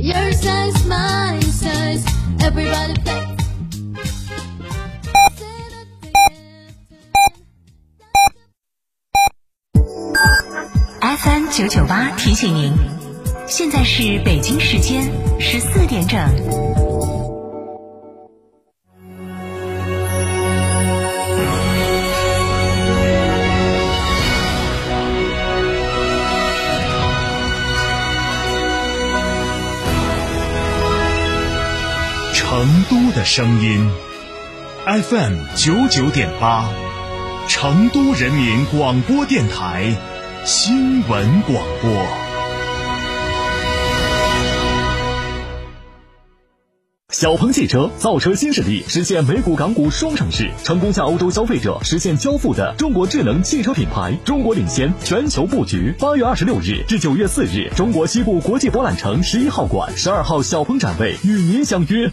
Your size, my size, everybody play. FM 九九八提醒您，现在是北京时间十四点整。的声音，FM 九九点八，成都人民广播电台新闻广播。小鹏汽车造车新势力实现美股港股双上市，成功向欧洲消费者实现交付的中国智能汽车品牌，中国领先，全球布局。八月二十六日至九月四日，中国西部国际博览城十一号馆、十二号小鹏展位与您相约。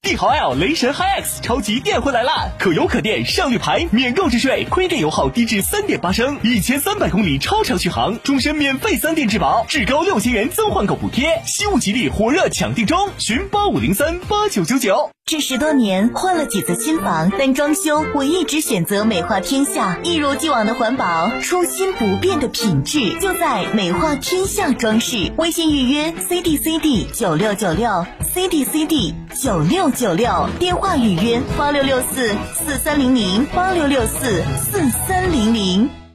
帝豪 L 雷神 HiX 超级电混来啦！可油可电，上绿牌，免购置税，亏电油耗低至三点八升，一千三百公里超长续航，终身免费三电质保，至高六千元增换购补贴，西物吉利火热抢订中，寻八五零三八九九九。这十多年换了几次新房，但装修我一直选择美化天下，一如既往的环保，初心不变的品质，就在美化天下装饰。微信预约 C D C D 九六九六 C D C D 九六九六，电话预约八六六四四三零零八六六四四三零零。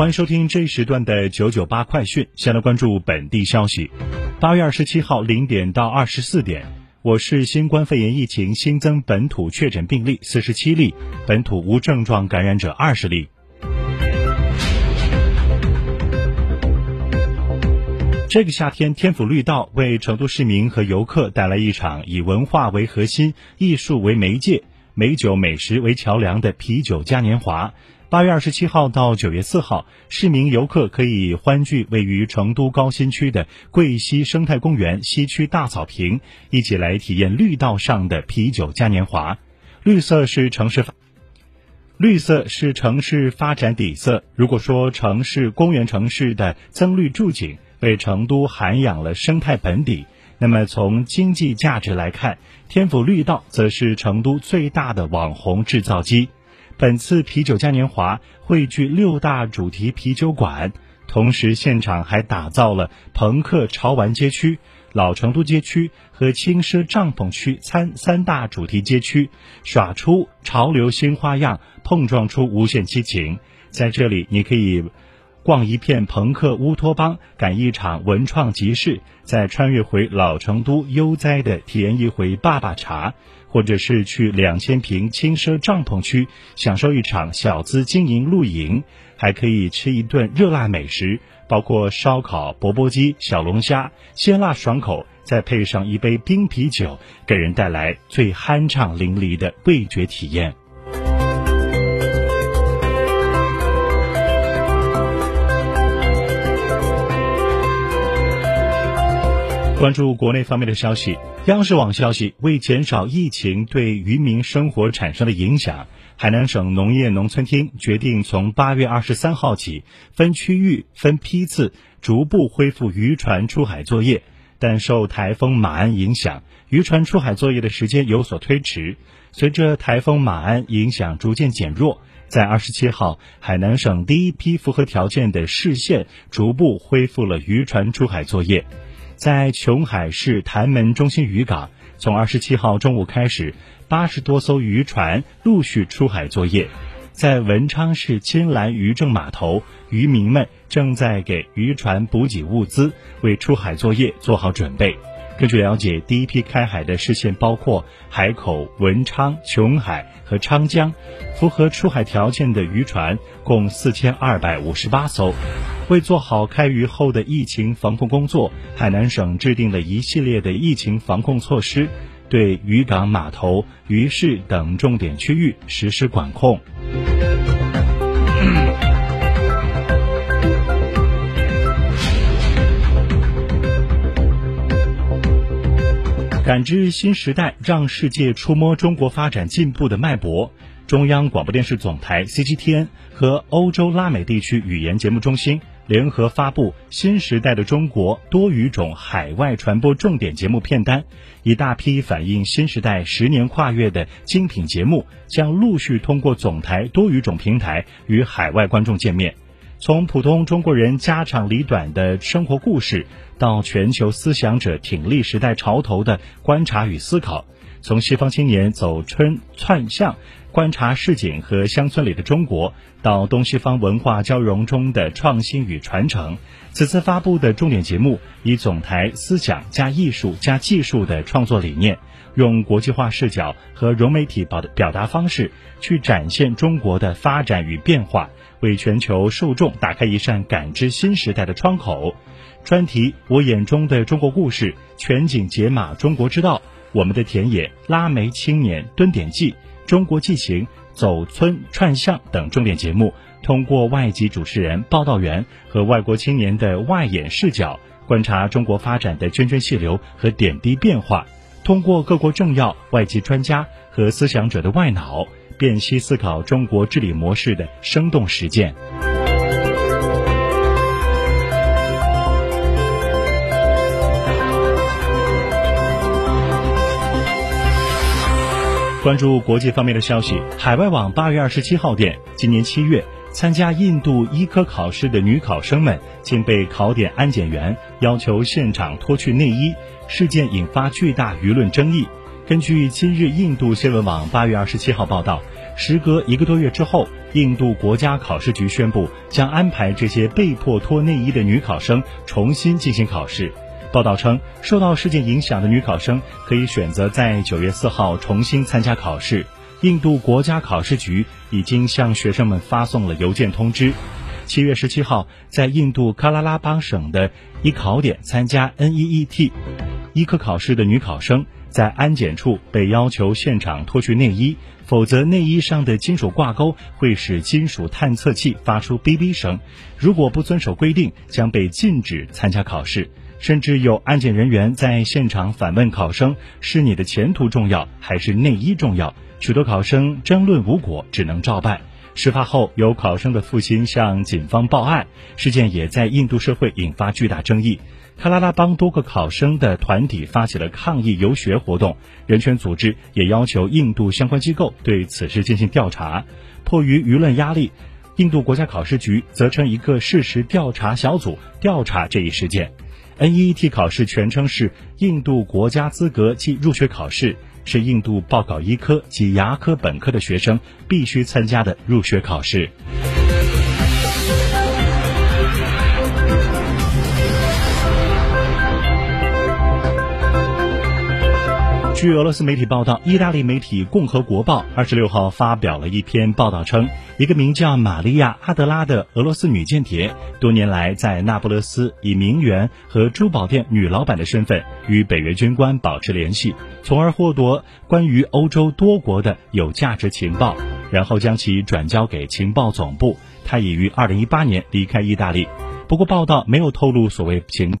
欢迎收听这一时段的九九八快讯。先来关注本地消息。八月二十七号零点到二十四点，我市新冠肺炎疫情新增本土确诊病例四十七例，本土无症状感染者二十例。这个夏天，天府绿道为成都市民和游客带来一场以文化为核心、艺术为媒介、美酒美食为桥梁的啤酒嘉年华。八月二十七号到九月四号，市民游客可以欢聚位于成都高新区的桂溪生态公园西区大草坪，一起来体验绿道上的啤酒嘉年华。绿色是城市，绿色是城市发展底色。如果说城市公园城市的增绿筑景为成都涵养了生态本底，那么从经济价值来看，天府绿道则是成都最大的网红制造机。本次啤酒嘉年华汇聚六大主题啤酒馆，同时现场还打造了朋克潮玩街区、老成都街区和轻奢帐篷区三三大主题街区，耍出潮流新花样，碰撞出无限激情。在这里，你可以逛一片朋克乌托邦，赶一场文创集市，再穿越回老成都悠哉的体验一回爸爸茶。或者是去两千平轻奢帐篷区享受一场小资经营露营，还可以吃一顿热辣美食，包括烧烤、钵钵鸡、小龙虾，鲜辣爽口，再配上一杯冰啤酒，给人带来最酣畅淋漓的味觉体验。关注国内方面的消息，央视网消息，为减少疫情对渔民生活产生的影响，海南省农业农村厅决定从八月二十三号起，分区域、分批次逐步恢复渔船出海作业。但受台风马鞍影响，渔船出海作业的时间有所推迟。随着台风马鞍影响逐渐减弱，在二十七号，海南省第一批符合条件的市县逐步恢复了渔船出海作业。在琼海市潭门中心渔港，从二十七号中午开始，八十多艘渔船陆续出海作业。在文昌市金兰渔政码头，渔民们正在给渔船补给物资，为出海作业做好准备。根据了解，第一批开海的市县包括海口、文昌、琼海和昌江，符合出海条件的渔船共四千二百五十八艘。为做好开渔后的疫情防控工作，海南省制定了一系列的疫情防控措施，对渔港、码头、渔市等重点区域实施管控。感知新时代，让世界触摸中国发展进步的脉搏。中央广播电视总台 CGTN 和欧洲拉美地区语言节目中心联合发布《新时代的中国多语种海外传播重点节目片单》，一大批反映新时代十年跨越的精品节目将陆续通过总台多语种平台与海外观众见面。从普通中国人家长里短的生活故事，到全球思想者挺立时代潮头的观察与思考；从西方青年走春窜巷，观察市井和乡村里的中国，到东西方文化交融中的创新与传承。此次发布的重点节目，以总台思想加艺术加技术的创作理念，用国际化视角和融媒体表表达方式，去展现中国的发展与变化。为全球受众打开一扇感知新时代的窗口。专题《我眼中的中国故事》全景解码中国之道，我们的田野、拉煤青年蹲点记、中国纪行、走村串巷等重点节目，通过外籍主持人、报道员和外国青年的外眼视角，观察中国发展的涓涓细流和点滴变化。通过各国政要、外籍专家和思想者的外脑。辨析思考中国治理模式的生动实践。关注国际方面的消息，海外网八月二十七号电，今年七月参加印度医科考试的女考生们，竟被考点安检员要求现场脱去内衣，事件引发巨大舆论争议。根据今日印度新闻网八月二十七号报道，时隔一个多月之后，印度国家考试局宣布将安排这些被迫脱内衣的女考生重新进行考试。报道称，受到事件影响的女考生可以选择在九月四号重新参加考试。印度国家考试局已经向学生们发送了邮件通知。七月十七号，在印度喀拉拉邦省的一考点参加 NEET 医科考试的女考生。在安检处被要求现场脱去内衣，否则内衣上的金属挂钩会使金属探测器发出哔哔声。如果不遵守规定，将被禁止参加考试。甚至有安检人员在现场反问考生：“是你的前途重要，还是内衣重要？”许多考生争论无果，只能照办。事发后，有考生的父亲向警方报案，事件也在印度社会引发巨大争议。喀拉拉邦多个考生的团体发起了抗议游学活动，人权组织也要求印度相关机构对此事进行调查。迫于舆论压力，印度国家考试局责成一个事实调查小组调查这一事件。NEET 考试全称是印度国家资格及入学考试，是印度报考医科及牙科本科的学生必须参加的入学考试。据俄罗斯媒体报道，意大利媒体《共和国报》二十六号发表了一篇报道，称一个名叫玛利亚·阿德拉的俄罗斯女间谍，多年来在那不勒斯以名媛和珠宝店女老板的身份与北约军官保持联系，从而获得关于欧洲多国的有价值情报，然后将其转交给情报总部。他已于二零一八年离开意大利，不过报道没有透露所谓情。